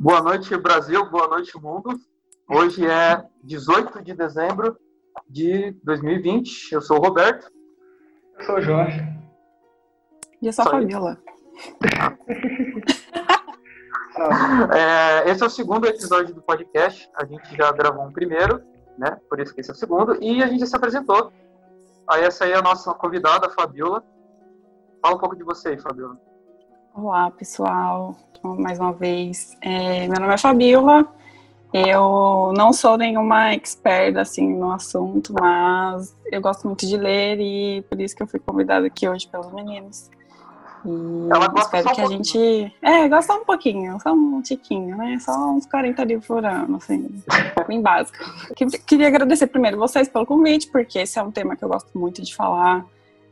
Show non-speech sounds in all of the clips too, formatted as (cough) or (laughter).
Boa noite, Brasil. Boa noite, mundo. Hoje é 18 de dezembro de 2020. Eu sou o Roberto. Eu sou o Jorge. E eu sou a Fabiola. (laughs) é, esse é o segundo episódio do podcast. A gente já gravou um primeiro, né? Por isso que esse é o segundo. E a gente já se apresentou. Aí essa aí é a nossa convidada, a Fabiola. Fala um pouco de você aí, Fabiola. Olá, pessoal. Mais uma vez. É, meu nome é Fabiola. Eu não sou nenhuma expert assim no assunto, mas eu gosto muito de ler e por isso que eu fui convidada aqui hoje pelos meninos. E Ela gosta espero só um que a gente. É, gosta um pouquinho, só um tiquinho, né? Só uns 40 livros por ano, assim, (laughs) bem básico. Que- Queria agradecer primeiro vocês pelo convite, porque esse é um tema que eu gosto muito de falar.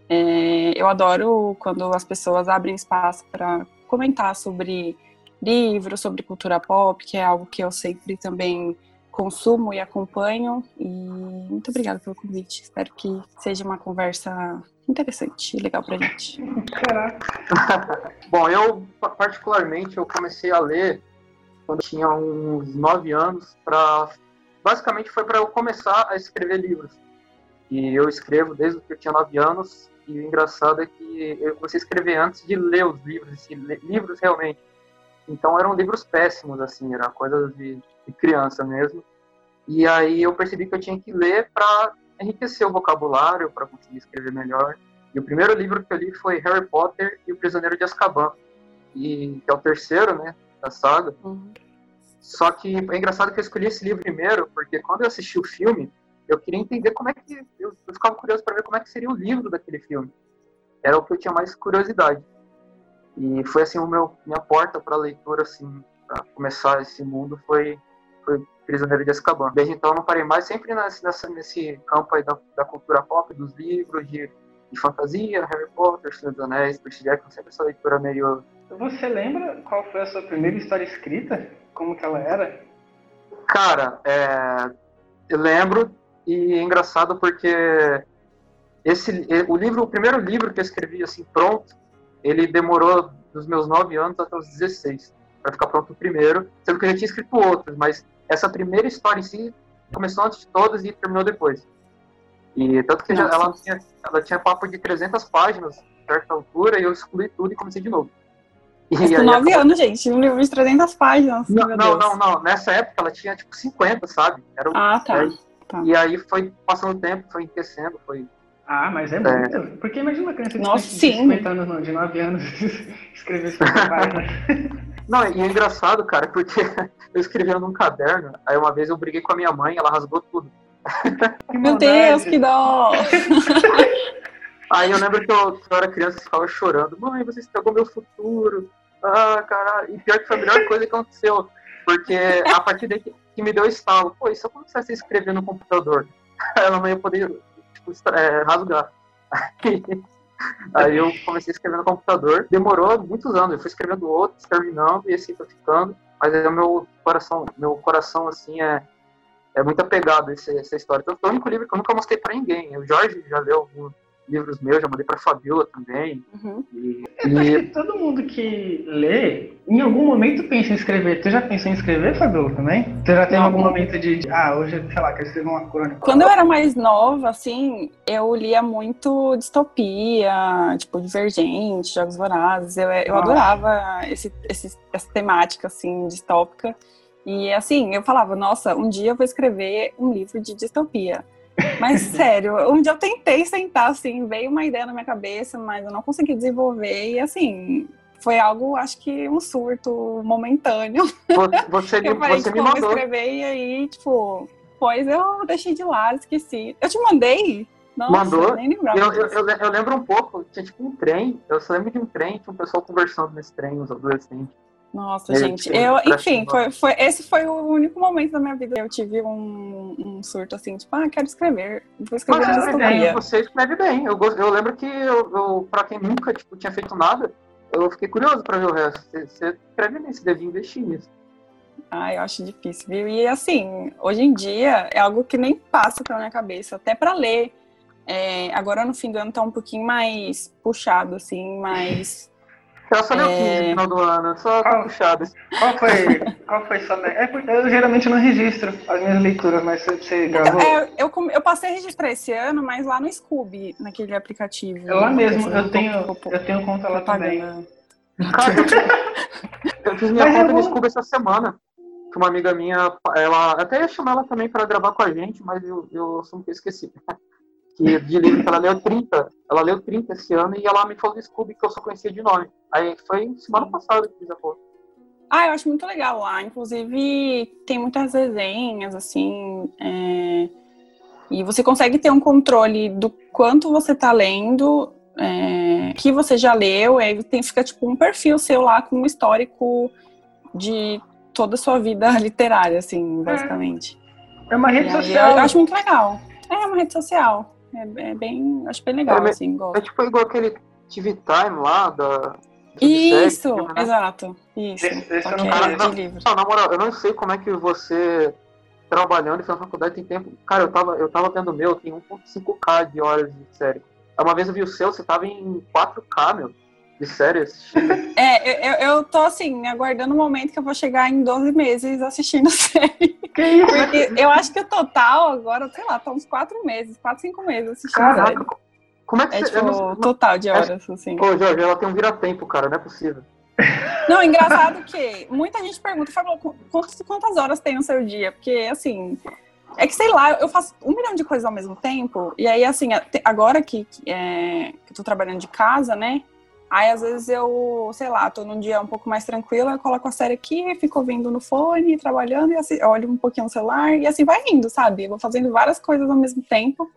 É, eu adoro quando as pessoas abrem espaço para comentar sobre livros, sobre cultura pop, que é algo que eu sempre também consumo e acompanho. E muito obrigada pelo convite. Espero que seja uma conversa interessante e legal pra gente. (laughs) Bom, eu pa- particularmente eu comecei a ler quando tinha uns nove anos para basicamente foi para eu começar a escrever livros. E eu escrevo desde que eu tinha nove anos e o engraçado é que a escrever antes de ler os livros, assim, livros realmente. Então eram livros péssimos assim, era coisa de, de criança mesmo. E aí eu percebi que eu tinha que ler para enriquecer o vocabulário, para conseguir escrever melhor. E o primeiro livro que eu li foi Harry Potter e o Prisioneiro de Azkaban, e, que é o terceiro, né, da saga. Só que é engraçado que eu escolhi esse livro primeiro, porque quando eu assisti o filme, eu queria entender como é que. Eu, eu ficava curioso para ver como é que seria o livro daquele filme. Era o que eu tinha mais curiosidade. E foi assim o meu minha porta para a leitura, assim, para começar esse mundo foi foi Prisioneiro de Azkaban. Desde então eu não parei mais, sempre nesse, nessa, nesse campo aí da, da cultura pop, dos livros, de, de fantasia, Harry Potter, Senhor dos Anéis, Percy Jackson, sempre essa leitura meio Você lembra qual foi a sua primeira história escrita? Como que ela era? Cara, é, eu lembro e é engraçado porque esse o livro, o primeiro livro que eu escrevi assim pronto, ele demorou dos meus 9 anos até os 16 para ficar pronto o primeiro, sendo que eu já tinha escrito outros, mas essa primeira história em si começou antes de todas e terminou depois. E tanto que já, ela, tinha, ela tinha papo de 300 páginas, certa altura, e eu excluí tudo e comecei de novo. E aí nove acabou- anos, gente, um livro de 300 páginas. Não, não, não, não. Nessa época ela tinha tipo 50, sabe? Era Ah, tá. É, tá. E aí foi passando o tempo, foi enriquecendo, foi. Ah, mas é muito. Porque imagina uma criança de Nossa, 50 sim. 50 anos, não, de 9 anos, (laughs) escrever 50 páginas. (laughs) Não, e é engraçado, cara, porque (laughs) eu escrevia num caderno, aí uma vez eu briguei com a minha mãe, ela rasgou tudo. Que Meu. Deus, que dó! Aí eu lembro que eu, que eu era criança e ficava chorando, mãe, você estragou meu futuro. Ah, caralho. E pior que foi a melhor coisa que aconteceu. Porque a partir daí que, me deu estalo, pô, e se eu começasse a escrever no computador? (laughs) Ela não ia poder tipo, é, rasgar. (laughs) Aí eu comecei a escrever no computador. Demorou muitos anos. Eu fui escrevendo outros, terminando, e assim foi ficando. Mas aí o meu coração, meu coração, assim, é, é muito apegado a essa história. Então, foi o único livro que eu nunca mostrei pra ninguém. O Jorge já leu alguns livros meus, já mandei pra Fabiola também. Uhum. E, e todo mundo que lê, em algum momento pensa em escrever. Tu já pensou em escrever, Fabiola, também? Tu já teve Não. algum momento de, de, ah, hoje, sei lá, quero escrever uma crônica. Quando eu era mais nova, assim, eu lia muito distopia, tipo, Divergente, Jogos Vorazes. Eu, eu Nossa. adorava esse, esse- essa temática, assim, distópica. E, assim, eu falava, nossa, um dia eu vou escrever um livro de distopia. Mas, (laughs) sério, um dia eu tentei sentar, assim, veio uma ideia na minha cabeça, mas eu não consegui desenvolver. E, assim, foi algo, acho que um surto momentâneo. vo- você, (laughs) me, Eu falei, você tipo, me mandou. escrever e aí, tipo, pois eu deixei de lado, esqueci. Eu te mandei? Nossa, Mandou? nem lembrava. Eu, eu, eu, eu lembro um pouco, tinha tipo um trem, eu só lembro de um trem, tinha um pessoal conversando nesse trem, os adolescentes. Nossa, eu- gente, eu- enfim, foi, foi, esse foi o único momento da minha vida que eu tive um, um surto assim, tipo, ah, quero escrever, vou escrever Mas uma você escreve bem, você escreve bem. Eu, eu lembro que, eu, eu, pra quem nunca tipo, tinha feito nada, eu fiquei curioso pra ver o resto. Você, você escreve bem, você devia investir nisso. Ah, eu acho difícil, viu? E assim, hoje em dia é algo que nem passa pela minha cabeça, até pra ler. É, agora no fim do ano tá um pouquinho mais puxado, assim, (laughs) mais Eu só leu 15 no É. final do ano, só tá Qual- foi, qual foi sua. É, porque eu geralmente não registro as minhas leituras, mas você, você gravou. É, eu, eu passei a registrar esse ano, mas lá no Scooby, naquele aplicativo. É lá mesmo, Fazendo eu tenho, pouco- eu tenho conta lá também. eu, fiz minha Mas é conta no bom. Scooby essa semana. Que uma amiga minha, ela até ia chamar ela também para gravar com a gente, mas eu, eu assumo que eu esqueci. Que de livro que ela leu 30. Ela leu 30 esse ano e ela me falou do Scooby que eu só conhecia de nome. Aí foi semana passada que fiz a conta. Ah, eu acho muito legal lá. Inclusive, tem muitas resenhas, assim. é, E você consegue ter um controle do quanto você tá lendo, é, que você já leu, aí tem, fica tipo um perfil seu lá com um histórico de toda a sua vida (laughs) literária, assim, basicamente. É uma E rede aí, social. eu acho muito legal. É uma rede social. É, é bem. Acho bem legal, É, assim, gosto. É tipo igual aquele TV Time lá da. série, Isso, né? exato. Isso. Esse- esse Só eu não é conheço. de livro. Não, na moral, eu não sei como é que você, trabalhando e fazendo faculdade, tem tempo. Cara, eu tava, eu tava vendo o meu, tem 1.5k de horas de série. Uma vez eu vi o seu, você tava em 4k, meu, de série assistindo. (laughs) É, eu, eu, tô assim, aguardando o momento que eu vou chegar em 12 meses assistindo (laughs) a série. Que isso? Porque eu acho que o total agora, sei lá, tá uns 4 meses, 4, 5 meses assistindo a série. Caraca, como é que É você. tipo não- o total de horas, assim. Ô, Jorge, ela tem um vira-tempo, cara, não é possível. (laughs) Não, engraçado que muita gente pergunta, Fábio, quantas, quantas horas tem no seu dia? Porque, assim, é que sei lá, eu faço um milhão de coisas ao mesmo tempo, e aí, assim, agora que, que, é, que eu tô trabalhando de casa, né? Aí, às vezes, eu, sei lá, tô num dia um pouco mais tranquilo, eu coloco a série aqui, fico ouvindo no fone, trabalhando, e assim, olho um pouquinho no celular, e assim vai indo, sabe? Eu vou fazendo várias coisas ao mesmo tempo,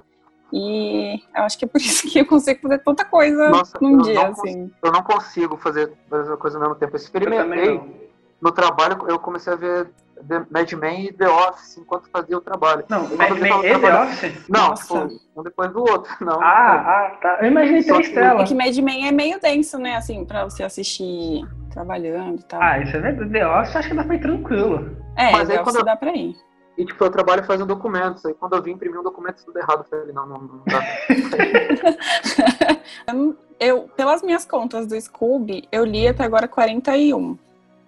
e eu acho que é por (laughs) isso que eu consigo fazer tanta coisa Nossa, num eu dia, assim. Eu não consigo fazer fazer coisa ao mesmo tempo. Eu Eu experimentei. não. No trabalho, eu comecei a ver The Mad Men e The Office enquanto fazia o trabalho. Não, Quando Mad Men e The Office? Não, tipo, um depois do outro. (laughs) Não. Ah, ah, tá. Eu imaginei Só três que- É telas. que Mad Men é meio denso, né? Assim, pra você assistir trabalhando e tal. Ah, isso é verdade. The Office acho que dá pra ir tranquilo. é, mas aí The Office quando dá pra ir. E tipo, eu trabalho fazendo documentos. Aí quando eu vim imprimir um documento, tudo errado. Eu falei, não, não, não dá. (laughs) Eu, pelas minhas contas do Scooby, eu li até agora 41.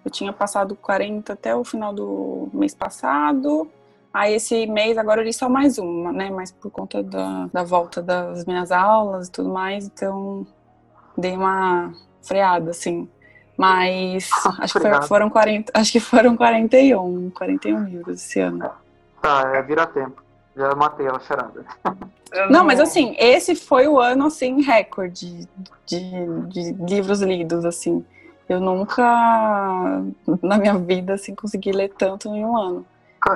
Eu tinha passado 40 até o final do mês passado. Aí esse mês agora eu li só mais uma, né? Mas por conta da, da volta das minhas aulas e tudo mais, então dei uma freada, assim. Mas (laughs) acho que foram 40, acho que foram 41, 41 livros esse ano. Tá, é vira tempo. Já matei ela charada. (laughs) Eu Não, mas assim, esse foi o ano, assim, recorde de, de livros lidos, assim. Eu nunca, na minha vida, assim, consegui ler tanto em um ano.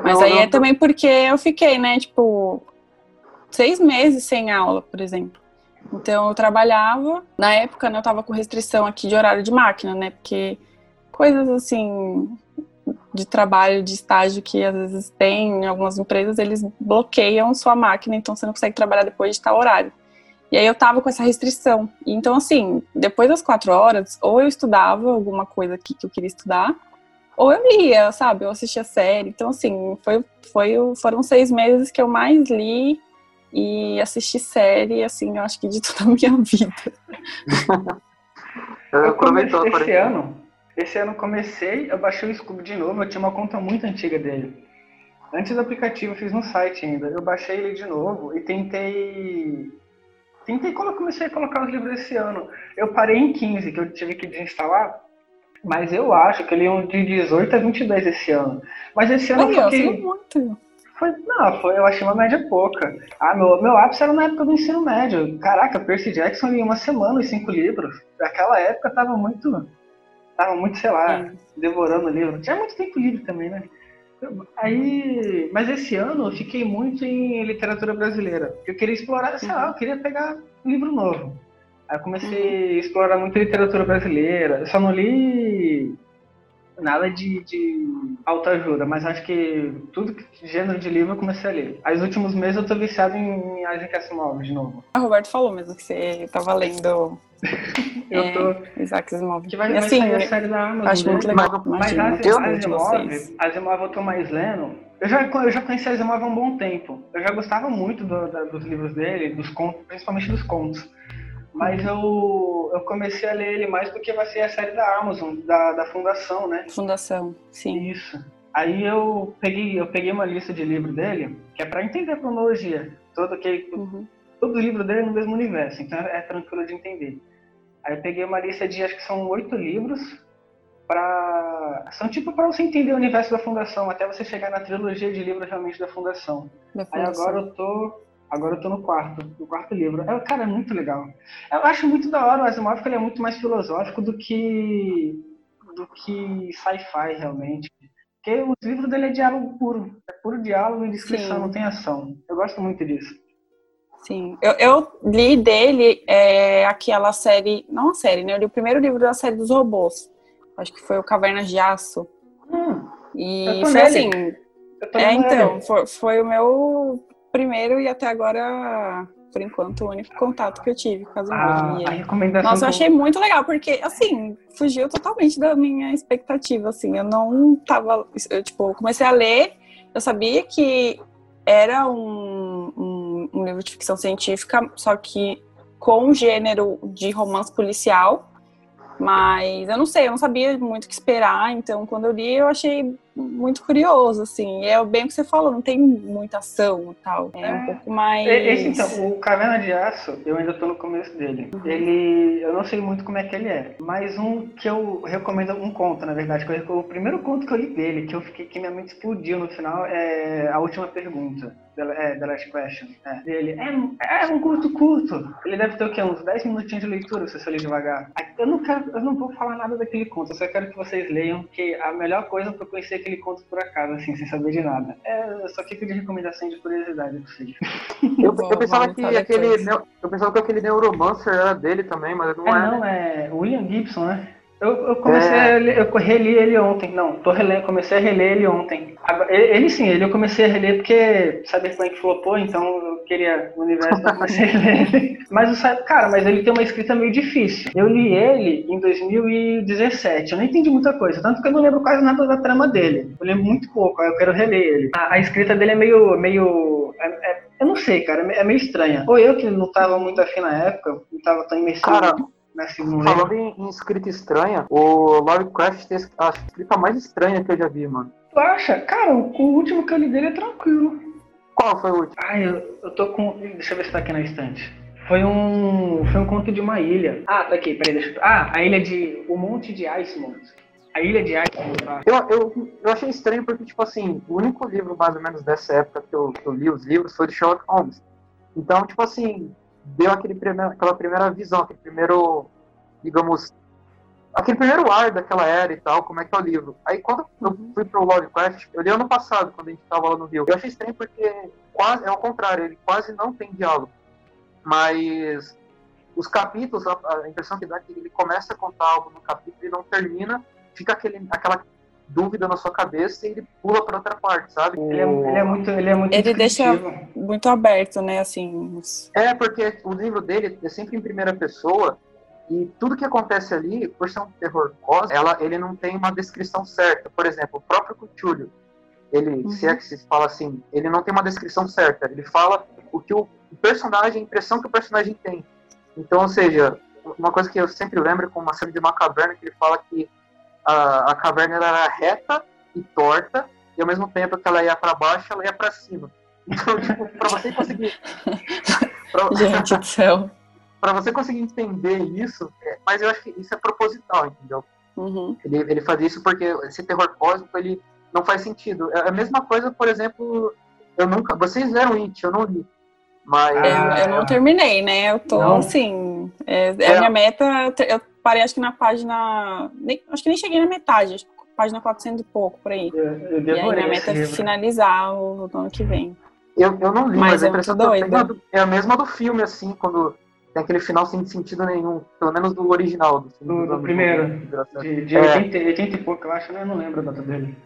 Mas Eu aí é também porque eu fiquei, né, tipo, seis meses sem aula, por exemplo. Então eu trabalhava, na época, né, eu tava com restrição aqui de horário de máquina, né, porque coisas assim de trabalho, de estágio que às vezes tem em algumas empresas, eles bloqueiam sua máquina, então você não consegue trabalhar depois de tal horário. E aí eu tava com essa restrição. Então, assim, depois das quatro horas, ou eu estudava alguma coisa aqui que eu queria estudar, ou eu lia, sabe? Eu assistia série. Então, assim, foi, foi, foram seis meses que eu mais li e assisti série, assim, eu acho que de (laughs) toda a minha vida. Eu comecei esse ano. Esse ano eu comecei, eu baixei o Scooby de novo, eu tinha uma conta muito antiga dele. Antes do aplicativo, eu fiz no site ainda. Eu baixei ele de novo e tentei. Tentei colo- comecei a colocar os livros esse ano. Eu parei em 15, que eu tive que desinstalar. Mas eu acho que ele iam de 18 a 22 esse ano. Mas esse ano Aí, eu fiquei- muito. foi, não, foi, eu achei uma média pouca. Ah, meu, meu ápice era na época do ensino médio. Caraca, Percy Jackson li em uma semana os cinco livros. Naquela época tava muito. Tava muito, sei lá, É. devorando livro. Tinha muito tempo livre também, né? Aí, mas esse ano eu fiquei muito em literatura brasileira. Eu queria explorar, sei lá, eu queria pegar um livro novo. Aí eu comecei a explorar muito literatura brasileira. Eu só não li nada de, de autoajuda, mas acho que tudo que gênero de livro eu comecei a ler. Aí, os últimos meses eu tô viciado em Isaac Asimov de novo. O Roberto falou mesmo que você tava lendo (laughs) Eu É, tô. Isaac Asimov. Que vai, vai assim, sair a série da Amazon. acho né? muito legal. Mas eu de Asimov, eu tô mais lendo. Eu já, eu já conheci Asimov há um bom tempo. Eu já gostava muito do- da- dos livros dele, dos contos, principalmente dos contos. mas eu, eu comecei a ler ele mais porque vai ser a série da Amazon, da, da Fundação, né? Fundação, sim. Isso. Aí eu peguei, eu peguei uma lista de livro dele, que é para entender a cronologia. Todo, que, uhum. Todo livro dele é no mesmo universo, então é tranquilo de entender. Aí eu peguei uma lista de, acho que são oito livros, para são tipo para você entender o universo da Fundação, até você chegar na trilogia de livros realmente da Fundação. Da fundação. Aí agora eu tô Agora eu tô no quarto, no quarto livro. É, cara, é muito legal. Eu acho muito da hora o Asimov, ele é muito mais filosófico do que do que sci-fi, realmente. Porque os livros dele é diálogo puro. É puro diálogo e descrição, Sim. não tem ação. Eu gosto muito disso. Sim. Eu, eu li dele é, aquela série. Não a série, né? Eu li o primeiro livro da série dos robôs. Acho que foi o Cavernas de Aço. Hum, e foi assim. É, então, foi, foi, o meu primeiro e até agora, por enquanto, o único contato que eu tive com as ah, a Nossa, eu achei muito legal, porque, assim, fugiu totalmente da minha expectativa, assim. Eu não tava... Eu, tipo, comecei a ler, eu sabia que era um, um, livro de ficção científica, só que com gênero de romance policial, mas eu não sei, eu não sabia muito o que esperar, então quando eu li eu achei muito curioso, assim. É bem o que você falou, não tem muita ação e tal. É, é um pouco mais. Esse então, o Caverna de Aço, eu ainda tô no começo dele. Uhum. Ele. Eu não sei muito como é que ele é. Mas um que eu recomendo, um conto, na verdade, que eu, o primeiro conto que eu li dele, que eu fiquei, que minha mente explodiu no final, é a última pergunta. É, The Last Question. É. Ele é, é um curto curto. Ele deve ter o quê? Uns 10 minutinhos de leitura, se você ler devagar. Eu não, quero, eu não vou falar nada daquele conto, eu só quero que vocês leiam, que a melhor coisa pra conhecer aquele conto por acaso, assim, sem saber de nada. É, só fica de recomendação de curiosidade pra vocês. (laughs) Eu, eu pensava que aquele. Eu pensava que aquele Neuromancer era dele também, mas não é. É, não, é William Gibson, né? Eu, eu comecei é. a ler, eu reli ele ontem. Não, tô relendo, comecei a reler ele ontem. Ele, ele, sim, ele eu comecei a reler porque Cyberpunk flopou, então eu queria o universo, então (laughs) comecei a ler ele. Mas o cara, mas ele tem uma escrita meio difícil. Eu li ele em 2017, eu não entendi muita coisa, tanto que eu não lembro quase nada da trama dele. Eu lembro muito pouco, eu quero reler ele. A, a escrita dele é meio. meio é, é, eu não sei, cara, é meio estranha. Ou eu que não tava muito afim na época, não tava tão imersivo. Cara, Falando em, em, escrita estranha, o Lovecraft tem a escrita mais estranha que eu já vi, mano. Tu acha? Cara, o, o último que eu li dele é tranquilo. Qual foi o último? Ai, eu, eu tô com. Deixa eu ver se tá aqui na estante. Foi um. Foi um conto de uma ilha. Ah, tá aqui, peraí, deixa eu. Ah, a ilha de. O Monte de Icemont. A ilha de Icemont. Tá? Eu, eu, eu achei estranho porque, tipo assim, o único livro mais ou menos dessa época que eu, que eu li os livros foi do Sherlock Holmes. Então, tipo assim, deu aquele primeiro, aquela primeira visão, aquele primeiro, digamos, aquele primeiro ar daquela era e tal, como é que é o livro. Aí quando eu fui pro Lovecraft, eu li ano passado, quando a gente tava lá no Rio, eu achei estranho porque quase, é o contrário, ele quase não tem diálogo. Mas os capítulos, a, a impressão que dá é que ele começa a contar algo no capítulo e não termina, fica aquele, aquela dúvida na sua cabeça e ele pula para outra parte, sabe? Ele é, ele é, muito, ele é muito. Ele deixa muito aberto, né? Assim. É porque o livro dele é sempre em primeira pessoa e tudo que acontece ali, por ser um terror cósmico, ela, ele não tem uma descrição certa. Por exemplo, o próprio Cthulhu, ele, uhum. se é que se fala assim, ele não tem uma descrição certa. Ele fala o que o personagem, a impressão que o personagem tem. Então, ou seja, uma coisa que eu sempre lembro com uma cena de uma caverna que ele fala que a, a caverna era reta e torta, e ao mesmo tempo que ela ia para baixo, ela ia para cima. Então, tipo, para você conseguir. (laughs) Pra... Gente do céu. para você conseguir entender isso, é, mas eu acho que isso é proposital, entendeu? Uhum. Ele, ele faz isso porque esse terror cósmico ele não faz sentido. É a mesma coisa, por exemplo, eu nunca. Vocês leram It, eu não li. Mas. É, eu não terminei, né? Eu tô não. assim. É, é, a minha meta. Eu parei acho que na página. Nem, acho que nem cheguei na metade, acho que página 400 e pouco, por aí. Eu, eu e aí minha meta é finalizar o, o ano que vem. Eu, eu não li, mas, mas a impressão que é a mesma do filme, assim, quando tem aquele final sem sentido nenhum, pelo menos do original. Do, do, do primeiro, de, de é. 80, 80 e pouco, eu acho, né? Eu não lembro a data dele.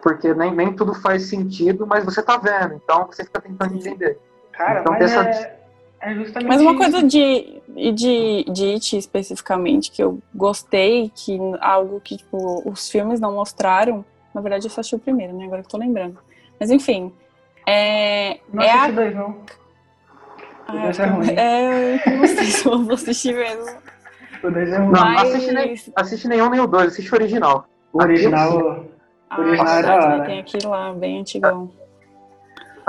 Porque nem, nem tudo faz sentido, mas você tá vendo, então você fica tentando entender. Cara, então, mas é, é justamente Mas uma isso. coisa de, de, de It especificamente que eu gostei, que algo que tipo, os filmes não mostraram, na verdade eu só assisti o primeiro, né? Agora que eu tô lembrando. Mas enfim. É, não é a... dois, não. O 2 é ruim. É, não sei se eu vou assistir mesmo. O 2 é ruim. Não, Mas- assiste, nem, assiste nenhum nem o dois, assiste o original. O original. Ah, original é da né? hora. Tem aquele lá, bem antigão.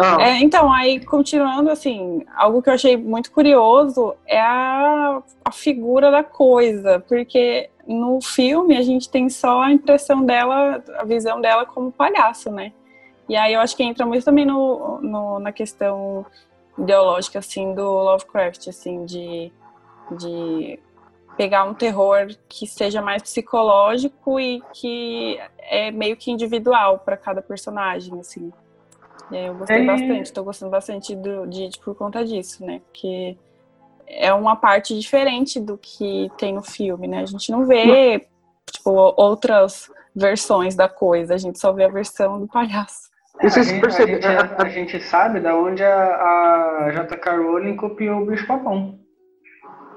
Ah, É, então, aí, continuando, assim, algo que eu achei muito curioso é a, a figura da coisa, porque no filme a gente tem só a impressão dela, a visão dela como palhaço, né? E aí eu acho que entra muito também no, no- na questão ideológica, assim, do Lovecraft, assim, de, de pegar um terror que seja mais psicológico e que é meio que individual para cada personagem, assim. E aí eu gostei Ele- bastante, tô gostando bastante do, de It por conta disso, né? Porque é uma parte diferente do que tem no filme, né? A gente não vê, tipo, outras versões da coisa, a gente só vê a versão do palhaço. A, vocês a, percebem- gente, a, a gente sabe da onde a, a J.K. Rowling copiou o bicho papão.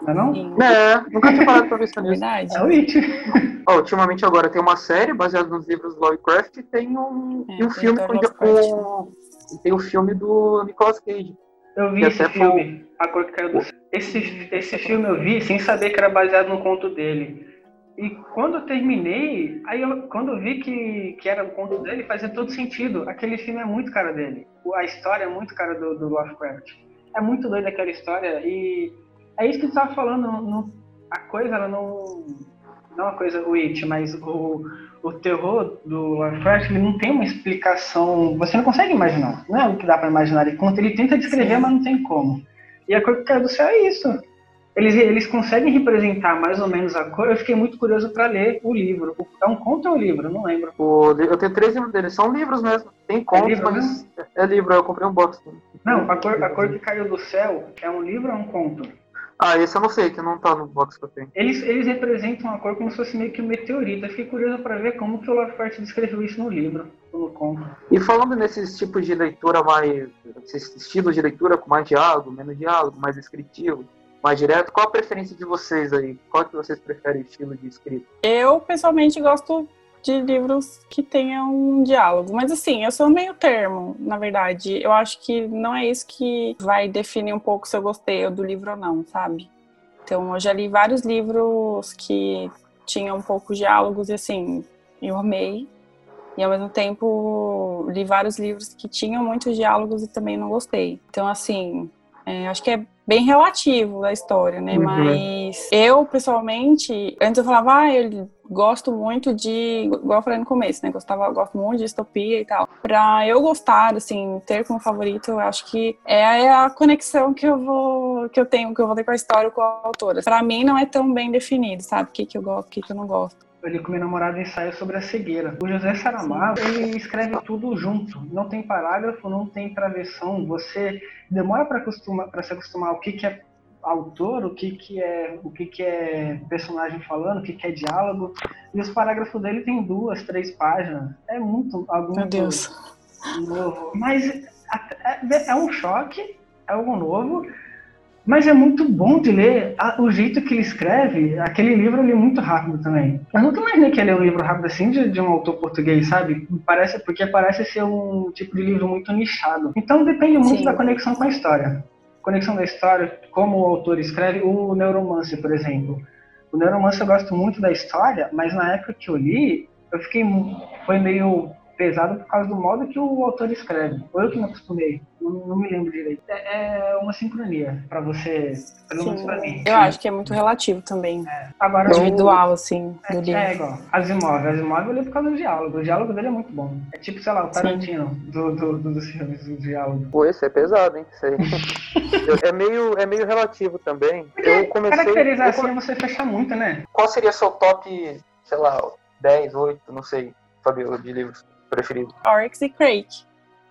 Não é não? Sim, É, nunca tinha parado pra pensar é nisso. verdade. É o It. (laughs) Ó, ultimamente agora tem uma série baseada nos livros do Lovecraft e tem um, É, e um tem filme com, com- e tem o filme do Nicolas Cage. Eu vi esse filme, A Cor que Caiu do. Esse, esse filme eu vi sem saber que era baseado no conto dele. E quando eu terminei, aí eu, quando eu vi que, que era o conto dele, fazia todo sentido. Aquele filme é muito cara dele. A história é muito cara do, do Lovecraft. É muito doida aquela história e é isso que tu tava falando. não- a coisa, ela não. Não a coisa, o It, mas o, o terror do Lovecraft, ele não tem uma explicação. Você não consegue imaginar. Não é o que dá pra imaginar. Ele conta, ele tenta descrever, Sim. mas não tem como. E a cor que caiu do céu é isso. Eles, eles conseguem representar mais ou menos a cor. Eu fiquei muito curioso para ler o livro. É um conto ou um livro? Não lembro. O, eu tenho três livros dele, são livros mesmo. Tem contos, livro mas é livro, eu comprei um box. Não, a cor, a cor que caiu do céu é um livro ou é um conto? Ah, esse eu não sei, que não tá no box que eu tenho. Eles, eles representam a cor como se fosse meio que um meteorito. Eu fiquei curioso para ver como que o Lovecraft descreveu isso no livro, no conto. E falando nesses tipos de leitura mais. esses estilos de leitura com mais diálogo, menos diálogo, mais descritivo, mais direto, qual a preferência de vocês aí? Qual que vocês preferem estilo de escrita? Eu, pessoalmente, gosto de livros que tenham um diálogo. Mas, assim, eu sou meio termo, na verdade. Eu acho que não é isso que vai definir um pouco se eu gostei do livro ou não, sabe? Então, eu já li vários livros que tinham um pouco diálogos e, assim, eu amei. E, ao mesmo tempo, li vários livros que tinham muitos diálogos e também não gostei. Então, assim, é, acho que é bem relativo a história, né? Uhum. Mas eu, pessoalmente, antes eu falava, ah, eu gosto muito de, igual eu falei no começo, né? Gostava, gosto muito de distopia e tal. Pra eu gostar, assim, ter como favorito, eu acho que é a conexão que eu vou, que eu tenho, que eu vou ter com a história com a autora. Pra mim não é tão bem definido, sabe? O que, que eu gosto, o que, que eu não gosto. Eu li com minha namorada ensaio sobre a cegueira. O José Saramago, ele escreve tudo junto. Não tem parágrafo, não tem travessão. Você demora para se acostumar ao que, que é autor, o que, que é o que, que é personagem falando, o que, que é diálogo. E os parágrafos dele tem duas, três páginas. É muito algo Meu Deus. novo. Mas é, é um choque, é algo novo. Mas é muito bom de ler a- o jeito que ele escreve. Aquele livro eu li muito rápido também. Eu nunca imaginei que ia ler um livro rápido assim de, de um autor português, sabe? Parece, porque parece ser um tipo de livro muito nichado. Então depende muito Sim. da conexão com a história. Conexão da história, como o autor escreve. O Neuromancer, por exemplo. O Neuromancer eu gosto muito da história, mas na época que eu li, eu fiquei. Foi meio pesado por causa do modo que o autor escreve. Ou eu que me acostumei. Não, não me lembro direito. É, é uma sincronia pra você, pelo menos pra mim. Eu acho que é muito relativo também. Agora, o- Individual, assim, do é, livro. é igual. Asimov. Asimov eu li por causa do diálogo. O diálogo dele é muito bom. É tipo, sei lá, o Tarantino do, do, do- dos filmes, o diálogo. Pô, esse é pesado, hein? Isso aí. (laughs) Eu- é, meio, é meio relativo também. Eu comecei. Caracterizar eu assim é você fechar muito, né? Qual seria seu top, sei lá, 10, 8, não sei, Fabio, de livros preferidos? Oryx e Crake.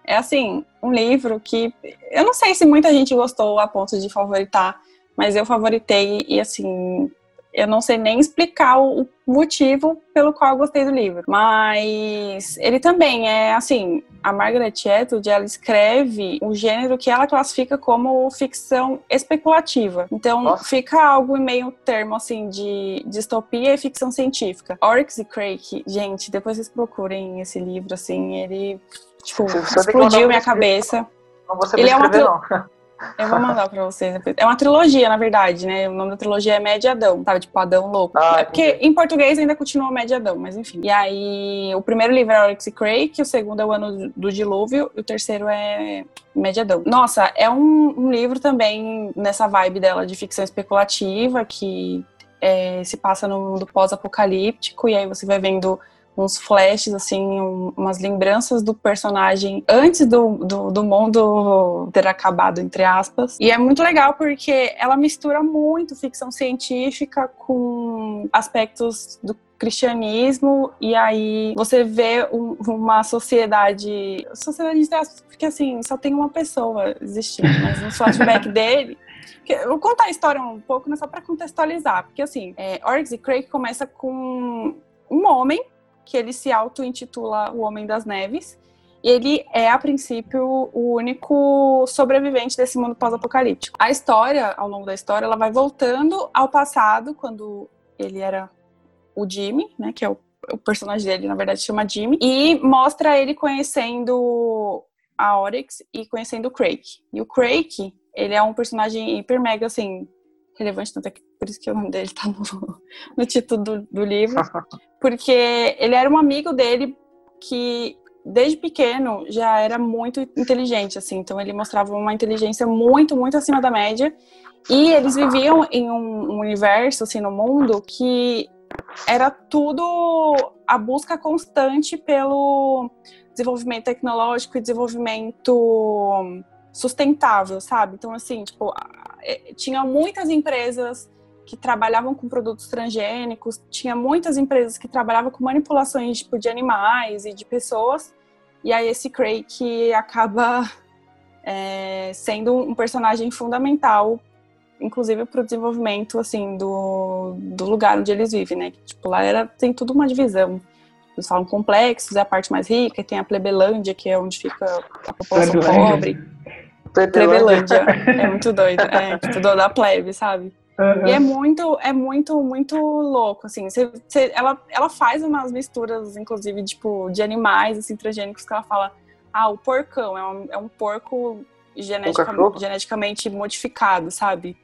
É assim, um livro que eu não sei se muita gente gostou a ponto de favoritar, mas eu favoritei e assim, eu não sei nem explicar o motivo pelo qual eu gostei do livro. Mas ele também é assim, a Margaret Atwood, ela escreve o gênero que ela classifica como ficção especulativa. Então, Nossa. fica algo em meio termo assim de distopia e ficção científica. Oryx e Crake, gente, depois vocês procurem esse livro assim, ele tipo explodiu minha cabeça. Não vou saber Ele é uma não. (laughs) Eu vou mandar pra vocês depois. É uma trilogia, na verdade, né? O nome da trilogia é Mediadão, sabe? Tipo, Adão Louco. Ah, é porque em português ainda continua Mediadão, mas enfim. E aí, o primeiro livro é Oryx e Crake, o segundo é O Ano do Dilúvio, e o terceiro é Mediadão. Nossa, é um, um livro também nessa vibe dela de ficção especulativa, que é, se passa no mundo pós-apocalíptico, e aí você vai vendo uns flashes, assim, um, umas lembranças do personagem antes do, do, do, mundo ter acabado, entre aspas. E é muito legal porque ela mistura muito ficção científica com aspectos do cristianismo. E aí você vê um, uma sociedade sociedade entre aspas, porque assim só tem uma pessoa existindo mas no flashback (laughs) dele. Eu vou contar a história um pouco, né, só para contextualizar, porque assim, é, Oryx e Craig começa com um homem que ele se auto-intitula o Homem das Neves. E ele é, a princípio, o único sobrevivente desse mundo pós-apocalíptico. A história, ao longo da história, ela vai voltando ao passado, quando ele era o Jimmy, né, que é o, o personagem dele, na verdade, chama Jimmy, e mostra ele conhecendo a Oryx e conhecendo o Craig. E o Craig, ele é um personagem hiper mega, assim, relevante, tanto é que por isso que o nome dele tá no, (laughs) no título do, do livro. Porque ele era um amigo dele que desde pequeno já era muito inteligente, assim. Então ele mostrava uma inteligência muito, muito acima da média. E eles viviam em um, universo, assim, no mundo que era tudo a busca constante pelo desenvolvimento tecnológico e desenvolvimento sustentável, sabe? Então, assim, tipo, tinha muitas empresas que trabalhavam com produtos transgênicos, tinha muitas empresas que trabalhavam com manipulações tipo, de animais e de pessoas, e aí esse Craig acaba (laughs) é, sendo um personagem fundamental, inclusive para o desenvolvimento assim do, do lugar onde eles vivem, né? Tipo, lá era, tem tudo uma divisão. Eles falam complexos, é a parte mais rica, e tem a Plebelândia, que é onde fica a população pobre. Plebelândia. é muito (laughs) doido. É, tipo, da plebe, sabe? Uhum. E é muito, é muito, muito louco, assim. Cê, cê, ela, ela faz umas misturas, inclusive, tipo, de animais, assim, transgênicos, que ela fala, ah, o porcão é um, é um porco genetica, um geneticamente modificado, sabe?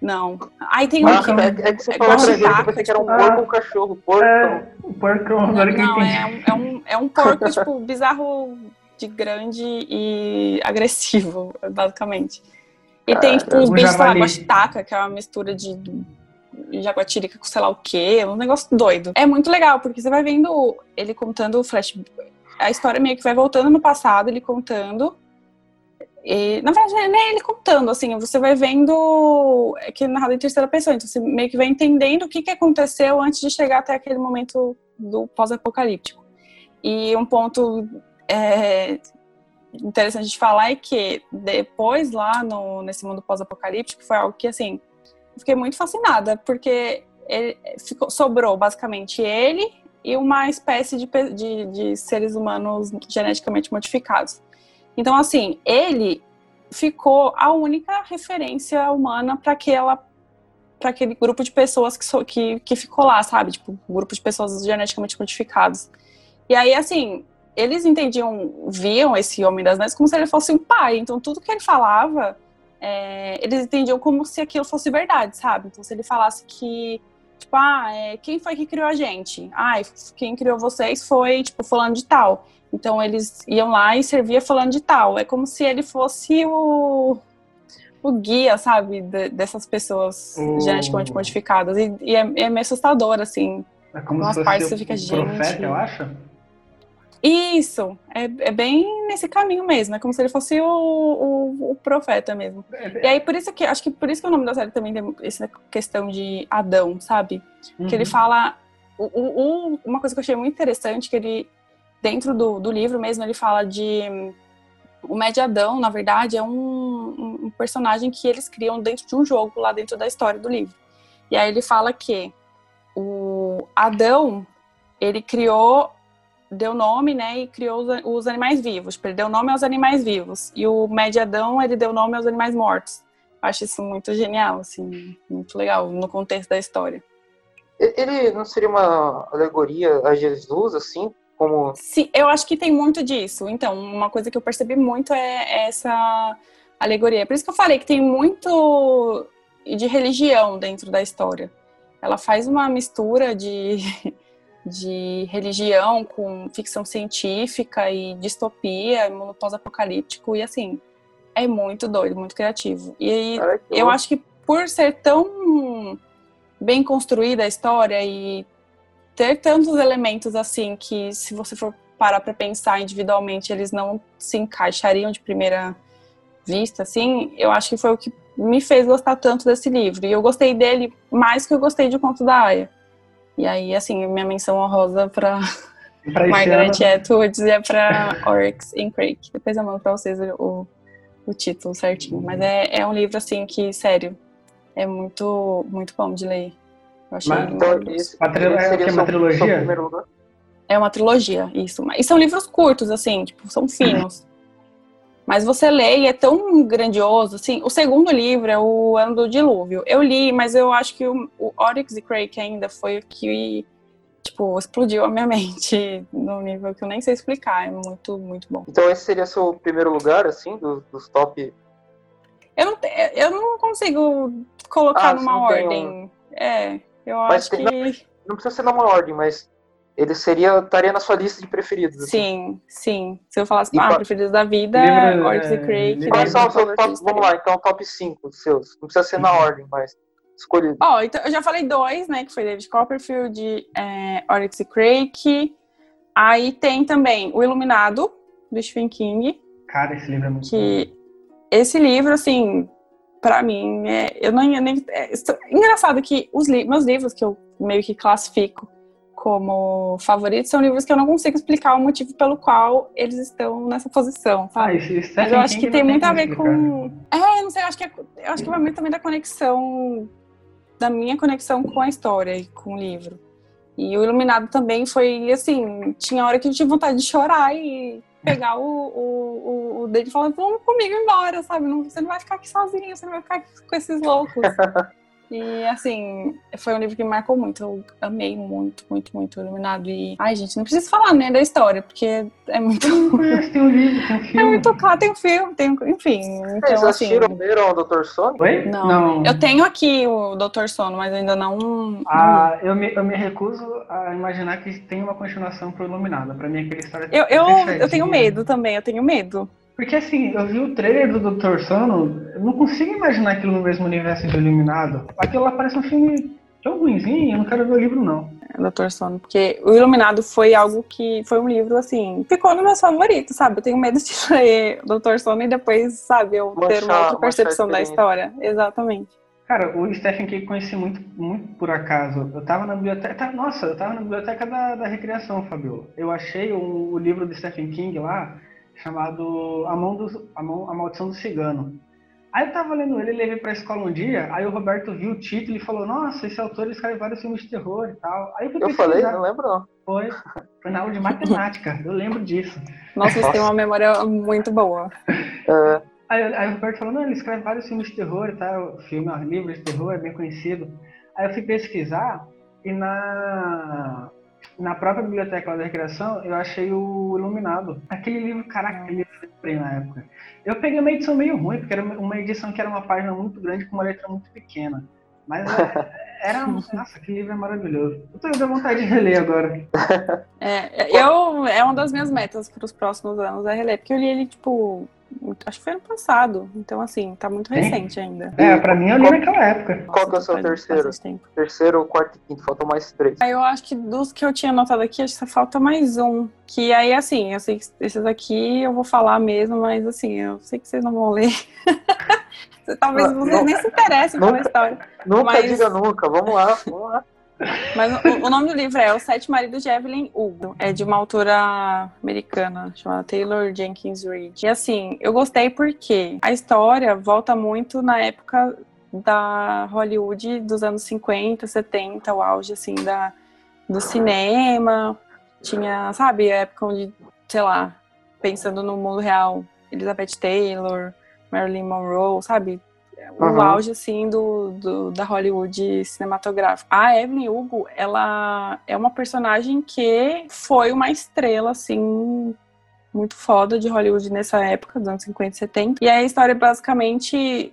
Não. Aí tem um. Ah, é, é que você é falou pra gente, eu pensei que era um porco ou um cachorro. Porco. É, um porcão, agora não, não é, um, é, um, é um porco, (laughs) tipo, bizarro de grande e agressivo, basicamente. E tem, ah, tipo, uns bichos, sei lá, guaxitaca, que é uma mistura de jaguatirica com sei lá o quê, um negócio doido. É muito legal, porque você vai vendo ele contando o flash... A história meio que vai voltando no passado, ele contando. E, na verdade, é nem ele contando, assim, você vai vendo é que é narrado em terceira pessoa, então você meio que vai entendendo o que, que aconteceu antes de chegar até aquele momento do pós-apocalíptico. E um ponto é, interessante de falar é que depois lá no, nesse mundo pós-apocalíptico foi algo que assim fiquei muito fascinada porque ficou, sobrou basicamente ele e uma espécie de, de, de seres humanos geneticamente modificados. Então assim ele ficou a única referência humana para aquela para aquele grupo de pessoas que, so, que, que ficou lá, sabe? Tipo, grupo de pessoas geneticamente modificados. E aí, assim, eles entendiam, viam esse homem das neves como se ele fosse um pai. Então, tudo que ele falava, é, eles entendiam como se aquilo fosse verdade, sabe? Então, se ele falasse que, tipo, ah, é, quem foi que criou a gente? Ah, quem criou vocês foi, tipo, falando de tal. Então, eles iam lá e servia falando de tal. É como se ele fosse o, o guia, sabe, de, dessas pessoas oh. geneticamente modificadas. E, e é, é, meio assustador, assim. É como se fosse você fica, gente... profeta, eu acho? Isso, é, é, bem nesse caminho mesmo, é como se ele fosse o, o, o, profeta mesmo. E aí, por isso que, acho que por isso que o nome da série também tem essa questão de Adão, sabe? Uhum. Que ele uhum. fala, o, uma coisa que eu achei muito interessante, que ele, dentro do, do livro mesmo, ele fala de, o Médio Adão, na verdade, é um, um personagem que eles criam dentro de um jogo, lá dentro da história do livro. E aí ele fala que o Adão, ele criou deu nome, né, e criou os, os animais vivos. Ele deu nome aos animais vivos. E o Mediadão, ele deu nome aos animais mortos. Acho isso muito genial, assim, muito legal no contexto da história. Ele não seria uma alegoria a Jesus, assim, como... Sim, eu acho que tem muito disso. Então, uma coisa que eu percebi muito é essa alegoria. Por isso que eu falei que tem muito de religião dentro da história. Ela faz uma mistura de, (laughs) de religião com ficção científica e distopia, mundo pós-apocalíptico, e assim, é muito doido, muito criativo. E aí, eu acho que por ser tão bem construída a história e ter tantos elementos assim que se você for parar para pensar individualmente, eles não se encaixariam de primeira vista, assim, eu acho que foi o que me fez gostar tanto desse livro. E eu gostei dele mais que eu gostei de Conto da Aya. E aí, assim, minha menção honrosa para (laughs) Margaret Atwood é para Oryx and Crake. Depois eu mando para vocês o, o título certinho. Mas é, é um livro, assim, que, sério, é muito, muito bom de ler. Eu achei Mas, então, isso, uma, é uma trilogia? É uma trilogia, isso. E são livros curtos, assim, tipo, são finos. Mas você lê e é tão grandioso, assim. O segundo livro é o Ano do Dilúvio. Eu li, mas eu acho que o, o Oryx e Crake ainda foi o que, tipo, explodiu a minha (laughs) mente num nível que eu nem sei explicar. É muito, muito bom. Então esse seria seu primeiro lugar, assim, dos, dos top... Eu não, eu não consigo colocar ah, numa ordem. Um... É, eu mas acho tem, que... Não, não precisa ser numa ordem, mas ele seria estaria na sua lista de preferidos. Assim. Sim, sim. Se eu falasse, ah, preferidos da vida, livro, e Craig. Quais são top, vamos lá, então top 5 seus. Não precisa ser na ordem, mas escolhido. Ó, oh, então eu já falei dois, né? Que foi David Copperfield, é, Oryx e Craig. Aí tem também O Iluminado, do Stephen King. Cara, esse livro é muito que bom. Esse livro, assim, para mim, é, eu não nem. É, engraçado que os li meus livros que eu meio que classifico como favoritos são livros que eu não consigo explicar o motivo pelo qual eles estão nessa posição, sabe? Ah, isso, Mas eu acho que tem muito a ver com. É, não sei, eu acho que é... eu acho que vai muito também da conexão da minha conexão com a história e com o livro. E o Iluminado também foi assim, tinha hora que eu tinha vontade de chorar e pegar o, o, o, o dele e falar, vamos comigo embora, sabe? Não, você não vai ficar aqui sozinho, você não vai ficar aqui com esses loucos. (laughs) E assim, foi um livro que me marcou muito. Eu amei muito, muito, muito Iluminado. E. Ai, gente, não preciso falar né, da história, porque é muito. tem um livro, tem um filme. É muito claro, tem um filme, tem Enfim. Então, Vocês assim... assistiram o Dr. Sono? Oi? Não. não. Eu tenho aqui o Dr. Sono, mas ainda não. Ah, não... Eu, me, eu me recuso a imaginar que tem uma continuação pro Iluminado. Pra mim, aquela história. Eu, eu, eu tenho medo também, eu tenho medo. Porque assim, eu vi o trailer do Dr. Sono, eu não consigo imaginar aquilo no mesmo universo de Iluminado. Aquilo lá parece um filme tão ruimzinho, eu não quero ver o livro, não. É, Dr. Sono, porque o Iluminado foi algo que foi um livro assim, ficou no meus favoritos, sabe? Eu tenho medo de (laughs) ler Dr. Sono e depois, sabe, eu ter uma outra percepção da história. Exatamente. Cara, o Stephen King conheci muito, muito por acaso. Eu tava na biblioteca. Nossa, eu tava na biblioteca da, da recreação, Fabio. Eu achei o, o livro do Stephen King lá chamado A, Mão do, a, Mão, a Maldição do Cigano. Aí eu tava lendo ele, levei pra escola um dia, aí o Roberto viu o título e falou, nossa, esse autor escreve vários filmes de terror e tal. Aí eu, eu falei, não lembro não. Foi, foi na aula de matemática, eu lembro disso. Nossa, você tem uma memória muito boa. É. Aí, aí, o Roberto falou, não, ele escreve vários filmes de terror e tal, filme, livros de terror, é bem conhecido. Aí eu fui pesquisar e na na própria biblioteca da recreação, eu achei o Iluminado. Aquele livro, caraca, aquele livro eu comprei na época. Eu peguei uma edição meio ruim, porque era uma edição que era uma página muito grande com uma letra muito pequena. Mas é, (laughs) era. Nossa, que livro é maravilhoso. Eu tô dando vontade de reler agora. (laughs) É, eu, é uma das minhas metas para os próximos anos é reler, porque eu li ele, tipo, Acho que foi ano passado. Então, assim, tá muito recente ainda. É, pra mim eu li naquela época. Qual que é o seu terceiro? Terceiro, quarto e quinto, faltam mais três. Aí eu acho que dos que eu tinha anotado aqui, acho que falta mais um. Que aí, assim, eu sei que esses aqui eu vou falar mesmo, mas assim, eu sei que vocês não vão ler. (laughs) Talvez vocês não, nem se interessem nunca, pela história. Nunca mas... diga nunca, vamos lá, vamos lá. Mas o, o, nome do livro é Os Sete Maridos de Evelyn Hugo. É de uma autora americana chamada Taylor Jenkins Reid. E assim, eu gostei porque a história volta muito na época da Hollywood dos anos 50, 70, o auge assim da, do cinema. Tinha, sabe, a época onde, sei lá, pensando no mundo real, Elizabeth Taylor, Marilyn Monroe, sabe? O uhum. auge assim do, do, da Hollywood cinematográfica. A Evelyn Hugo, ela é uma personagem que foi uma estrela assim muito foda de Hollywood nessa época, dos anos 50 e 70. E aí a história basicamente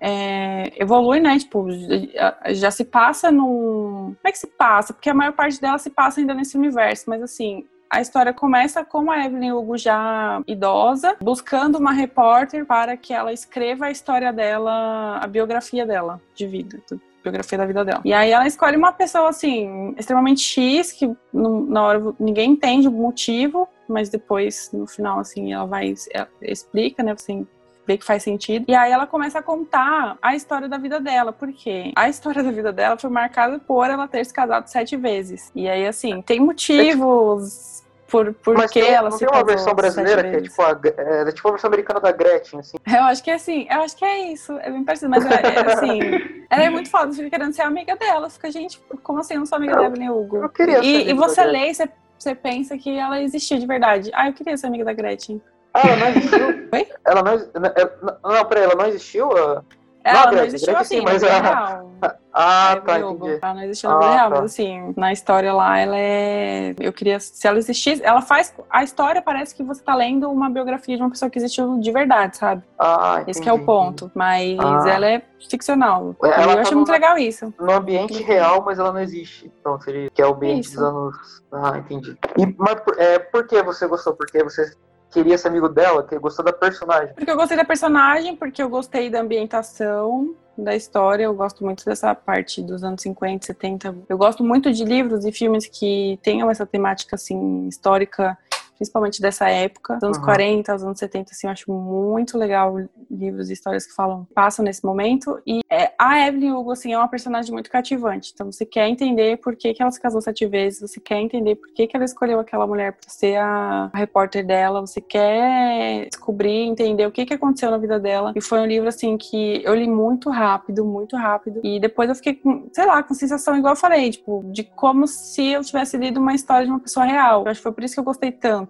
é, evolui, né? Tipo, já, já, se passa num. Como é que se passa? Porque a maior parte dela se passa ainda nesse universo, mas assim. A história começa com a Evelyn Hugo já idosa, buscando uma repórter para que ela escreva a história dela, a biografia dela de vida, biografia da vida dela. E aí ela escolhe uma pessoa assim, extremamente X, que na hora ninguém entende o motivo, mas depois, no final, assim, ela vai, ela explica, né? Você vê que faz sentido. E aí ela começa a contar a história da vida dela, porque a história da vida dela foi marcada por ela ter se casado sete vezes. E aí, assim, tem motivos. Por, por Mas que tem, ela não se tem uma versão brasileira que é tipo, a, é, é tipo a versão americana da Gretchen, assim. Eu acho que é assim, eu acho que é isso, é bem parecido, mas é, é assim, (laughs) ela é muito foda, fica querendo ser amiga dela, fica, gente, como assim eu não sou amiga Eu- da Evelyn Hugo? eu queria ser e, e você lê e você, você pensa que ela existia de verdade. Ah, eu queria ser amiga da Gretchen. Ah, ela não existiu? (laughs) Oi? Ela não, ela- não, peraí, ela não existiu? Ah? Ela não, existiu assim, sim, mas real. Ah, A tá, Evelyn Hugo. entendi. Ela não existiu na Ah, vida real, tá. mas assim, na história lá, ela é. Eu queria. Se ela existisse, ela faz. A história parece que você tá lendo uma biografia de uma pessoa que existiu de verdade, sabe? Ah, entendi. Esse que é o ponto. Mas Ah. ela é ficcional. Ela eu tá acho muito legal isso. No ambiente real, mas ela não existe. Então, seria que é o ambiente Isso. dos anos. Ah, entendi. E, mas é, por que você gostou? Porque você queria ser amigo dela, que gostou da personagem. Porque eu gostei da personagem, porque eu gostei da ambientação, da história. Eu gosto muito dessa parte dos anos 50, 70. Eu gosto muito de livros e filmes que tenham essa temática, assim, histórica, principalmente dessa época, dos anos Uhum. 40, aos anos 70, assim, eu acho muito legal livros e histórias que falam, passam nesse momento. E é, a Evelyn Hugo, assim, é uma personagem muito cativante. Então, você quer entender por que, que ela se casou sete vezes, você quer entender por que, que ela escolheu aquela mulher para ser a, a repórter dela, você quer descobrir, entender o que, que aconteceu na vida dela. E foi um livro, assim, que eu li muito rápido, muito rápido. E depois eu fiquei com, sei lá, com sensação, igual eu falei, tipo, de como se eu tivesse lido uma história de uma pessoa real. Eu acho que foi por isso que eu gostei tanto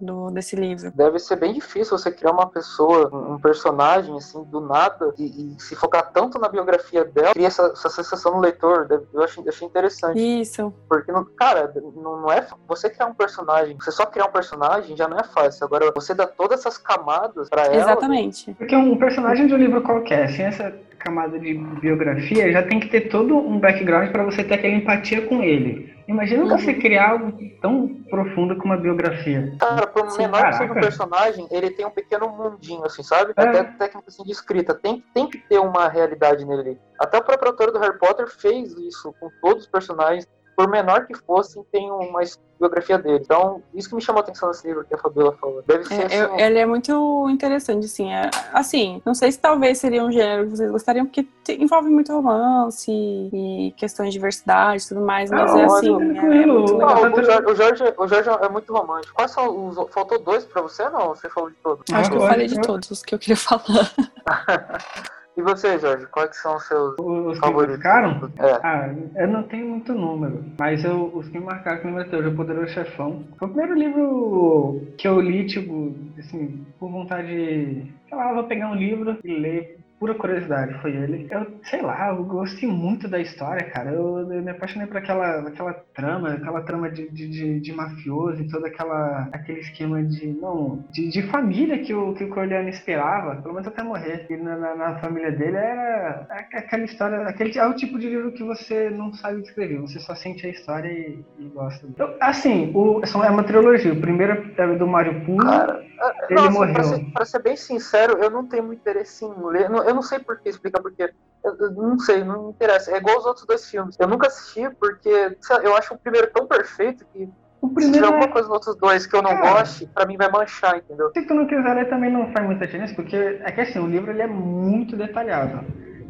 do, desse livro. Deve ser bem difícil você criar uma pessoa, um personagem, assim, do nada, e, e se focar tanto na biografia dela, cria essa, essa sensação no leitor. Eu achei, achei interessante. Isso. Porque, não, cara, não, não é. Você criar um personagem, você só criar um personagem já não é fácil. Agora, você dá todas essas camadas pra ela. Exatamente. Porque um personagem de um livro qualquer, sem essa camada de biografia, já tem que ter todo um background para você ter aquela empatia com ele. Imagina Uhum. você criar algo tão profundo como uma biografia. Cara, por Sim, menor que seja um caraca. personagem, ele tem um pequeno mundinho, assim, sabe? É. Até técnica assim, de escrita. Tem, tem que ter uma realidade nele. Até o próprio autor do Harry Potter fez isso com todos os personagens. Por menor que fossem, tem uma biografia dele. Então, isso que me chamou a atenção nesse livro que a Fabiola falou. Deve ser É, assim. eu- ele é muito interessante, assim. é- assim, não sei se talvez seria um gênero que vocês gostariam, porque te- envolve muito romance e questões de diversidade e tudo mais, mas Não, é assim, é, é tranquilo. muito Não, legal. o, Jorge, o, Jorge, o Jorge é muito romântico. Quais são os. Faltou dois pra você não? Você falou de todos? Acho que eu falei de eu- todos os que eu queria (laughs) falar. (laughs) E você, Jorge? Quais que são os seus Os que favoritos? marcaram? É. Ah, eu não tenho muito número, mas eu, os que me marcaram que eu lembro até hoje, O Poderoso Chefão. Foi o primeiro livro que eu li, tipo, assim, por vontade. Sei lá, eu vou pegar um livro e ler. Pura curiosidade, foi ele. Eu, sei lá, eu gostei muito da história, cara. Eu, eu me apaixonei por aquela, aquela trama, aquela trama de, de, de, de mafioso e todo aquela, aquele esquema de, não, de, de família que o, que o Corleone esperava, pelo menos até morrer. E na, na, na família dele era aquela história, aquele é o tipo de livro que você não sabe descrever, você só sente a história e, e gosta. Eu, assim, o, é uma trilogia. O primeiro é do Mário Puzo. Cara, Ele Nossa, morreu. Pra ser, pra ser bem sincero, eu não tenho muito interesse em ler. Não- Eu não sei por que explicar porque. Eu, eu não sei, não me interessa. É igual os outros dois filmes. Eu nunca assisti porque eu acho o primeiro tão perfeito que O se tiver primeiro alguma é, coisa nos outros dois que eu não Cara. goste, pra mim vai manchar, entendeu? se tu não quiser ler também não faz muita diferença, porque é que assim, o livro ele é muito detalhado.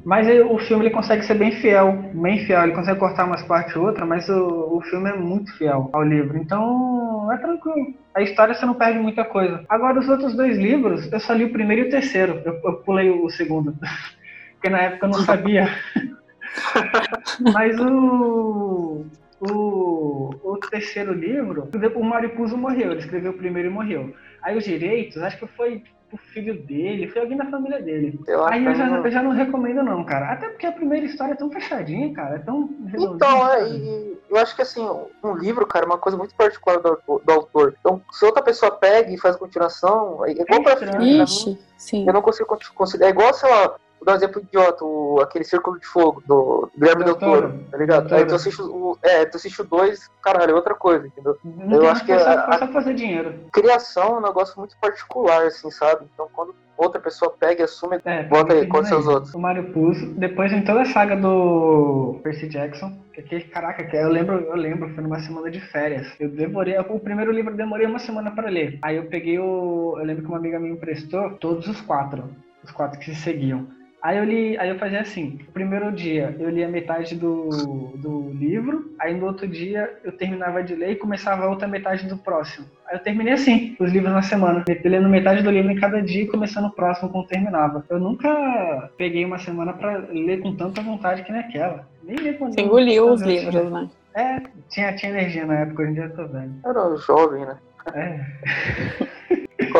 Mas o filme ele consegue ser bem fiel, bem fiel. Ele consegue cortar umas partes ou outra, mas o, o filme é muito fiel ao livro. Então é tranquilo. A história você não perde muita coisa. Agora os outros dois livros, eu só li o primeiro e o terceiro. Eu, eu pulei o segundo. (laughs) Porque na época eu não sabia. (laughs) Mas o, o, o terceiro livro, o Mário Puzo morreu. Ele escreveu o primeiro e morreu. Aí os direitos, acho que foi o filho dele, foi alguém da família dele. Eu acho Aí eu que já, não- eu já não recomendo não, cara. Até porque a primeira história é tão fechadinha, cara. É tão. Então, é, e, eu acho que assim, um livro, cara, é uma coisa muito particular do, do autor. Então, se outra pessoa pega e faz continuação, é igual pra filme, Ixi, sim. eu não consigo considerar. É igual, sei lá, vou dar um exemplo idiota, o, aquele Círculo de Fogo, do Guilherme Del Toro, tá ligado? Aí tu assiste o, é, tu assiste o dois, caralho, é outra coisa, entendeu? Não eu acho que a, a, fazer dinheiro. Criação é um negócio muito particular, assim, sabe? Então quando outra pessoa pega e assume, é, bota aí, conta seus outros. O Mario Puzo, depois em toda a saga do Percy Jackson, que, caraca, que eu lembro, eu lembro, foi numa semana de férias. Eu devorei, o primeiro livro eu demorei uma semana para ler. Aí eu peguei o, eu lembro que uma amiga minha emprestou todos os quatro, os quatro que se seguiam. Aí eu li, aí eu fazia assim, o primeiro dia eu lia metade do, do livro, aí no outro dia eu terminava de ler e começava a outra metade do próximo. Aí eu terminei assim, os livros na semana, lendo metade do livro em cada dia e começando o próximo quando terminava. Eu nunca peguei uma semana para ler com tanta vontade que nem aquela. Nem ler quando Você engoliu os livros, né? É, tinha, tinha energia na época, hoje em dia eu tô velho. Era jovem, né? É. (laughs)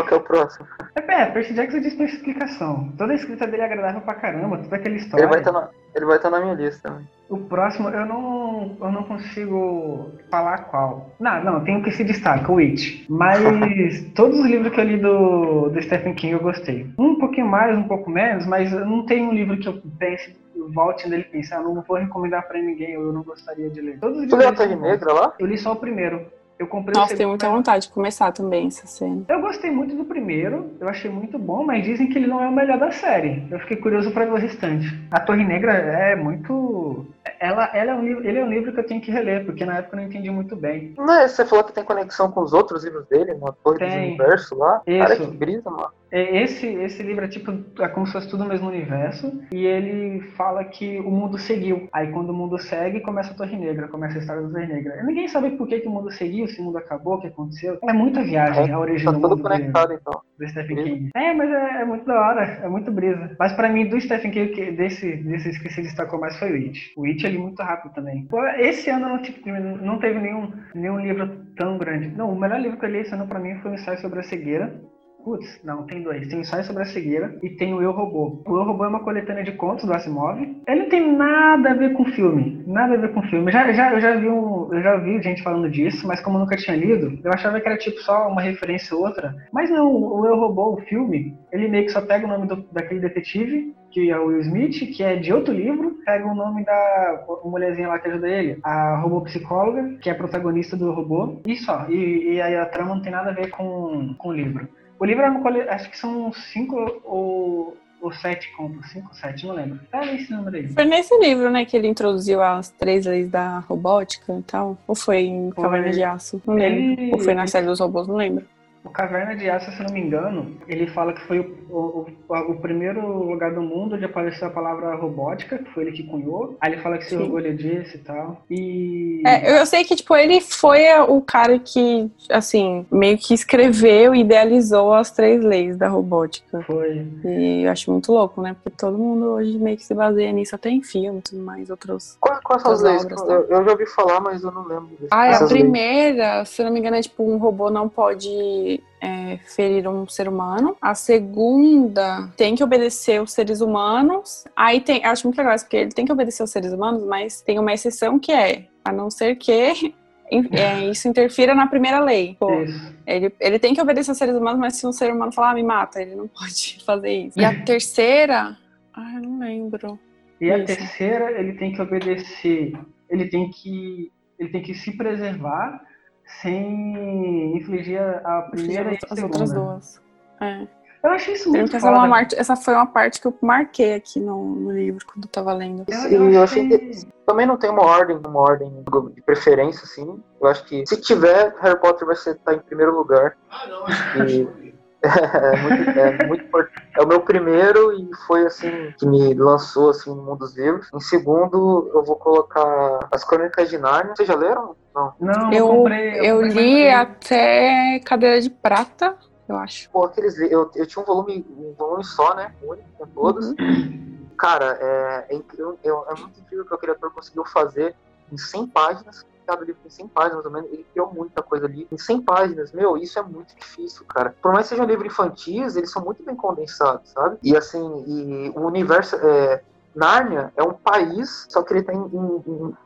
Que é o próximo? É, Percy Jackson diz explicação. Toda a escrita dele é agradável pra caramba, toda aquela história. Ele vai estar tá na, vai tá na minha lista também. O próximo, eu não, eu não consigo falar qual. Não, não, tem um que se destaca, o It. Mas (laughs) todos os livros que eu li do, do Stephen King eu gostei. Um pouquinho mais, um pouco menos, mas não tem um livro que eu pense, volte nele e pense, ah, não vou recomendar pra ninguém, ou eu não gostaria de ler. Todos os tu leu a Torre Negra lá? Eu li só o primeiro. Eu comprei Nossa, tenho muita vontade de começar também essa cena. Eu gostei muito do primeiro, eu achei muito bom, mas dizem que ele não é o melhor da série. Eu fiquei curioso para ver o restante. A Torre Negra é muito. Ela, ela é um livro, ele é um livro que eu tenho que reler, porque na época eu não entendi muito bem. Mas você falou que tem conexão com os outros livros dele, na Torre tem. do Universo lá? Isso. Cara, que brisa, mano. É, esse, esse livro é tipo, é como se fosse tudo o mesmo universo, e ele fala que o mundo seguiu. Aí quando o mundo segue, começa a Torre Negra, começa a história da Torre Negra. E ninguém sabe por que, que o mundo seguiu, se o mundo acabou, o que aconteceu. É muita viagem é, a origem tá do tudo mundo conectado, então. do Stephen King. É, mas é, é, muito da hora, é muito brisa. Mas pra mim, do Stephen King, desse, desses que se destacou mais foi o It. O It é muito rápido também. Esse ano não, tipo, não teve nenhum, nenhum livro tão grande. Não, o melhor livro que eu li esse ano pra mim foi o ensaio sobre a cegueira Putz, não, tem dois. Tem Ensaio sobre a Cegueira e tem o Eu Robô. O Eu Robô é uma coletânea de contos do Asimov. Ele não tem nada a ver com filme. Nada a ver com filme. Já, já, eu, já vi um, eu já vi gente falando disso, mas como eu nunca tinha lido, eu achava que era tipo só uma referência ou outra. Mas não, o Eu Robô, o filme, ele meio que só pega o nome do, daquele detetive, que é o Will Smith, que é de outro livro, pega o nome da mulherzinha lá que ajuda ele, a robô psicóloga, que é a protagonista do robô, e só. E, e aí a trama não tem nada a ver com, com o livro. O livro é uma acho que são cinco ou, ou sete contos, cinco ou sete, não lembro. Tá esse número aí. Foi nesse livro, né, que ele introduziu as três leis da robótica e tal? Ou foi em Caverna de Aço? Não lembro. Ele... Ou foi na série dos robôs, não lembro. O Caverna de Aço, se não me engano, ele fala que foi o, o, o, primeiro lugar do mundo onde apareceu a palavra robótica, que foi ele que cunhou. Aí ele fala que se Sim. orgulha disso e tal. E. É, eu sei que, tipo, ele foi o cara que, assim, meio que escreveu e idealizou as três leis da robótica. Foi. E eu acho muito louco, né? Porque todo mundo hoje meio que se baseia nisso, até em filme e mais outros. Quais qual são as leis? Obras, tá? eu, eu, já ouvi falar, mas eu não lembro. Ah, a primeira, leis. se não me engano, é tipo, um robô não pode é, ferir um ser humano. A segunda tem que obedecer os seres humanos. Aí tem, eu acho muito legal isso, porque ele tem que obedecer os seres humanos, mas tem uma exceção que é, a não ser que (laughs) é, isso interfira na primeira lei. Pô, ele, ele tem que obedecer aos seres humanos, mas se um ser humano falar, ah, me mata, ele não (laughs) pode fazer isso. E a terceira, ah, eu não lembro. E isso. a terceira, ele tem que obedecer, ele tem que, ele tem que se preservar sem infligir a primeira e a as outras duas. É. Eu achei isso muito essa, uma parte, essa foi uma parte que eu marquei aqui no, no livro quando eu tava lendo. Eu, eu achei que também não tem uma ordem, uma ordem de preferência, assim. Eu acho que se tiver, Harry Potter vai estar tá em primeiro lugar. Ah, não. E, (laughs) é, muito, é, muito É o meu primeiro e foi assim que me lançou assim no mundo dos livros. Em segundo, eu vou colocar As Crônicas de Nárnia. Vocês já leram? Não. Não, eu, eu, comprei, eu, eu li até Cadeira de Prata, eu acho. Pô, aqueles eu, eu tinha um volume, um volume só, né? Único com todos. Uhum. Cara, é, é, incrível, é, é muito incrível o que o criador conseguiu fazer em 100 páginas cada livro tem 100 páginas, mais ou menos, ele criou muita coisa ali. Em 100 páginas, meu, isso é muito difícil, cara. Por mais que sejam livros infantis, eles são muito bem condensados, sabe? E assim, e o universo, é, Nárnia é um país, só que ele está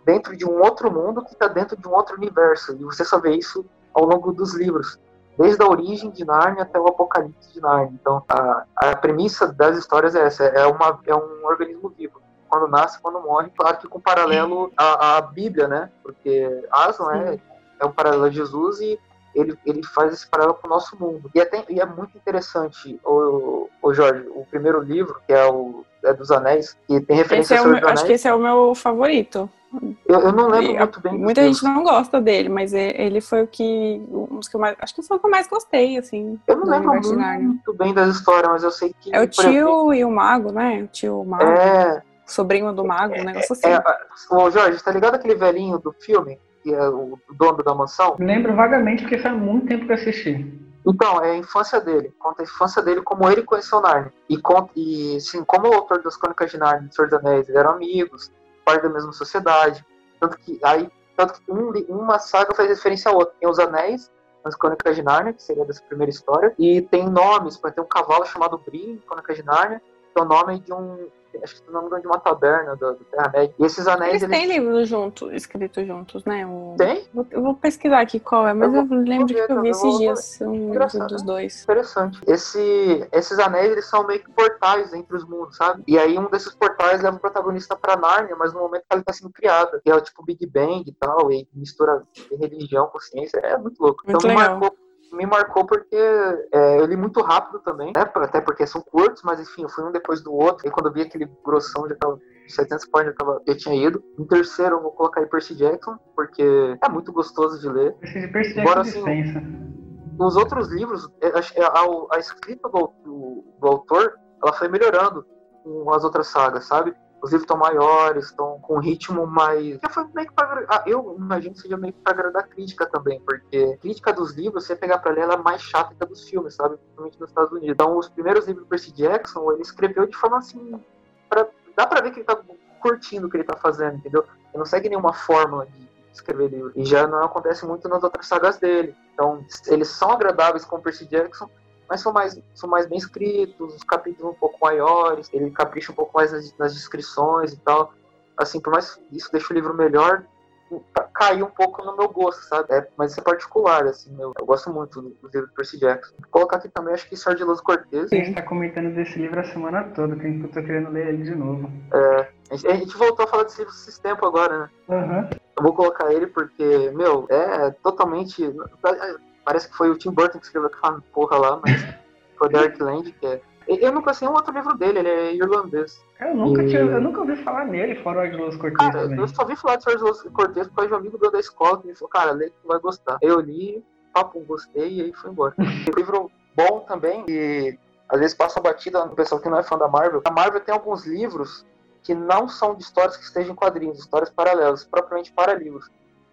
dentro de um outro mundo que está dentro de um outro universo. E você só vê isso ao longo dos livros. Desde a origem de Nárnia até o apocalipse de Nárnia. Então, a, a premissa das histórias é essa: é, uma, é um organismo vivo. Quando nasce, quando morre. Claro que com paralelo à, à Bíblia, né? Porque Aslan é, é um paralelo a Jesus e ele, ele faz esse paralelo com o nosso mundo. E, até, e é muito interessante, o, o Jorge, o primeiro livro, que é o é dos Anéis, que tem referência esse é meu, Acho que esse é o meu favorito. Eu, eu não lembro e, muito bem. Muita gente não gosta dele, mas ele foi o que. Um que eu mais, acho que foi o que eu mais gostei, assim. Eu não lembro muito, muito, bem das histórias, mas eu sei que. É o tio exemplo, e o mago, né? O tio mago. É. Sobrinho do mago, um negócio assim. É, é, ô Jorge, tá ligado aquele velhinho do filme? Que é o dono da mansão? Lembro vagamente, porque faz muito tempo que eu assisti. Então, é a infância dele. Conta a infância dele, como ele conheceu Narnia. E, e assim, como o autor das Crônicas de Narnia e Senhor dos Anéis eram amigos, parte da mesma sociedade. Tanto que aí, tanto que um, uma saga faz referência à outra. Tem os Anéis, nas Crônicas de Narnia, que seria dessa primeira história, e tem nomes, por exemplo, tem um cavalo chamado Brin, Crônicas de Narnia, que é o nome de um, acho que se não me engano, de uma taberna do, do Terra-média. E esses anéis. Eles, eles... têm livros juntos, escritos juntos, né? O... Tem? Eu vou pesquisar aqui qual é, mas eu, eu lembro de que eu vi esses vou... dias um dos dois. Interessante. Esse, esses anéis, eles são meio que portais entre os mundos, sabe? E aí um desses portais leva o protagonista pra Nárnia, mas no momento que ele tá sendo criado, que é o tipo Big Bang e tal, e mistura religião com ciência. É muito louco. Muito então legal. me marcou me marcou porque é, eu li muito rápido também, né? Até porque são curtos, mas enfim, eu fui um depois do outro. E quando eu vi aquele grossão, já tava 700 páginas, tava, já tinha ido. Em terceiro, eu vou colocar aí Percy Jackson, porque é muito gostoso de ler. Percy Jackson assim, os outros livros, é, a, a, a escrita do, do, do autor, ela foi melhorando com as outras sagas, sabe? Os livros estão maiores, estão com um ritmo mais. Foi meio que pra... ah, eu imagino que seja meio que pra agradar a crítica também, porque a crítica dos livros, você pegar pra ler, ela é mais chata que a dos filmes, sabe? Principalmente nos Estados Unidos. Então, os primeiros livros do Percy Jackson, ele escreveu de forma assim. Pra... Dá pra ver que ele tá curtindo o que ele tá fazendo, entendeu? Ele não segue nenhuma fórmula de escrever livro. E já não acontece muito nas outras sagas dele. Então, eles são agradáveis com o Percy Jackson, mas são mais, são mais bem escritos, os capítulos um pouco maiores, ele capricha um pouco mais nas, nas descrições e tal. Assim, por mais isso deixa o livro melhor, caiu um pouco no meu gosto, sabe? É, mas isso é particular, assim, meu, eu gosto muito do, do livro do Percy Jackson. Vou colocar aqui também, acho que Sardiloso Cortez. A gente tá comentando desse livro a semana toda, que eu tô querendo ler ele de novo. É, a gente, a gente voltou a falar desse livro esses tempos agora, né? Uhum. Eu vou colocar ele porque, meu, é totalmente Parece que foi o Tim Burton que escreveu aquela porra lá, mas (laughs) foi Darkland, que é. Eu nunca sei um outro livro dele, ele é irlandês. Eu nunca, e... tinha, eu nunca ouvi falar nele, fora o Argelos Cortez. Cara, também. eu só ouvi falar de Argelos Cortez por causa de um amigo meu da escola que me falou, cara, lê que tu vai gostar. Eu li, papo, gostei e aí foi embora. (laughs) um livro bom também, e às vezes passa batida no pessoal que não é fã da Marvel. A Marvel tem alguns livros que não são de histórias que estejam em quadrinhos, histórias paralelas, propriamente para livros.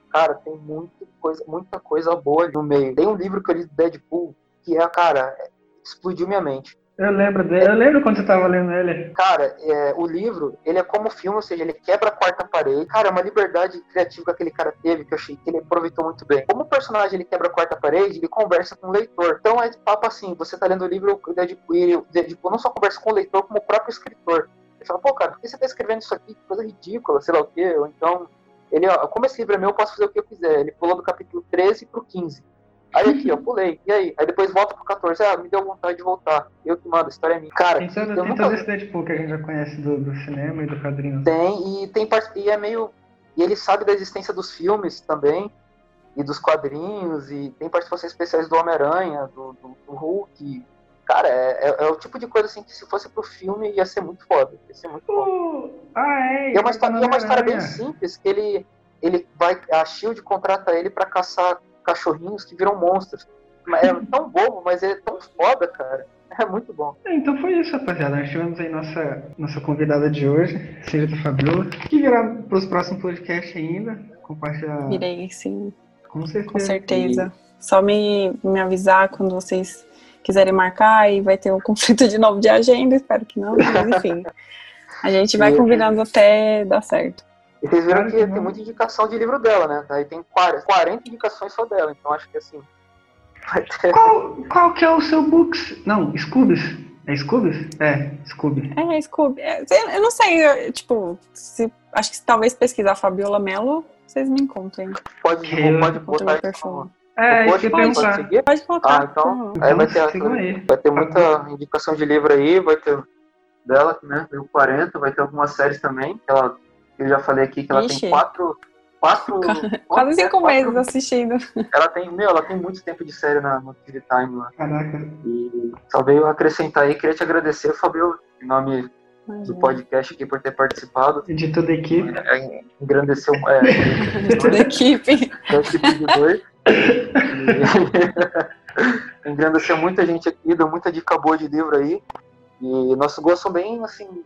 Cara, tem muita coisa, muita coisa boa no meio. Tem um livro que eu li do Deadpool que é, cara, explodiu minha mente. Eu lembro dele, eu lembro quando você tava lendo ele. Cara, é, o livro, ele é como filme, ou seja, ele quebra a quarta parede. Cara, é uma liberdade criativa que aquele cara teve, que eu achei que ele aproveitou muito bem. Como o personagem ele quebra a quarta parede, ele conversa com o leitor. Então é papo assim, você tá lendo o livro, o Deadpool, o Deadpool não só conversa com o leitor, como o próprio escritor. Ele fala, pô, cara, por que você tá escrevendo isso aqui? Que coisa ridícula, sei lá o quê. Ou então, ele, ó, como esse livro é meu, eu posso fazer o que eu quiser. Ele pulou do capítulo 13 pro 15. Aí aqui, eu pulei. E aí? Aí depois volta pro 14. Ah, me deu vontade de voltar. Eu que mando, a história é minha. Cara, tem todo, tem nunca... todo esse Deadpool que a gente já conhece do, do cinema e do quadrinho. Tem, e tem e é meio. E ele sabe da existência dos filmes também, e dos quadrinhos, e tem participações especiais do Homem-Aranha, do, do, do Hulk, Cara, é, é, é, o tipo de coisa assim que se fosse pro filme ia ser muito foda. Ia ser muito foda. ah, é. é uma, história, é uma história bem simples, que ele, ele vai. A Shield contrata ele para caçar cachorrinhos que viram monstros. É tão bobo, mas é tão foda, cara. É muito bom. É, então foi isso, rapaziada. Nós tivemos aí nossa, nossa convidada de hoje, Senhorita Fabiola, que virá pros próximos podcasts ainda. Compartilhar. Virei, sim. Com certeza. Com certeza. E... Só me, me avisar quando vocês quiserem marcar e vai ter um (laughs) conflito de novo de agenda, espero que não, mas enfim. A gente vai combinando até dar certo. E vocês viram que tem muita indicação de livro dela, né? Aí tem 40 indicações só dela, então acho que assim. Ter... Qual, qual que é o seu books? Não, Scubs. É Scooby? É, Scooby. É, Scooby. É, eu não sei, eu, tipo, se, acho que se talvez pesquisar Fabiola Mello, vocês me encontrem. Pode, Eu- pode botar meu É, isso post, que eu ia pode seguir? Pode. Ah, então, aí vai ter, vai ter muita indicação de livro aí, vai ter dela, né? Tem o 40, vai ter algumas séries também, que ela, eu já falei aqui, que ela Ixi. tem quatro. (laughs) Quatro. Quase cinco quatro- meses assistindo. (laughs) Ela tem, meu, ela tem muito tempo de série na, no TV Time lá. Caraca. E só veio acrescentar aí, queria te agradecer, Fabio, em nome do podcast aqui por ter participado. De toda a equipe. É, Engrandeceu é, (laughs) Toda a equipe. da equipe de dois. (laughs) E... Engrandeceu muita gente aqui, deu muita dica boa de livro aí. E nossos gostos são bem, assim,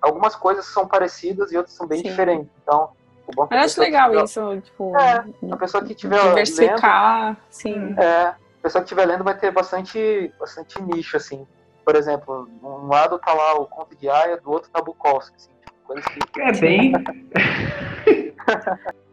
algumas coisas são parecidas e outras são bem Sim. diferentes. Então, o bom é que Eu acho legal que tiver- isso, tipo, É, A pessoa que lendo, diversificar, sim. é, a pessoa que estiver lendo vai ter bastante, bastante nicho, assim. Por exemplo, um lado tá lá o Conto de Aya, do outro tá Bukowski, assim, tipo, coisas que É bem. (laughs)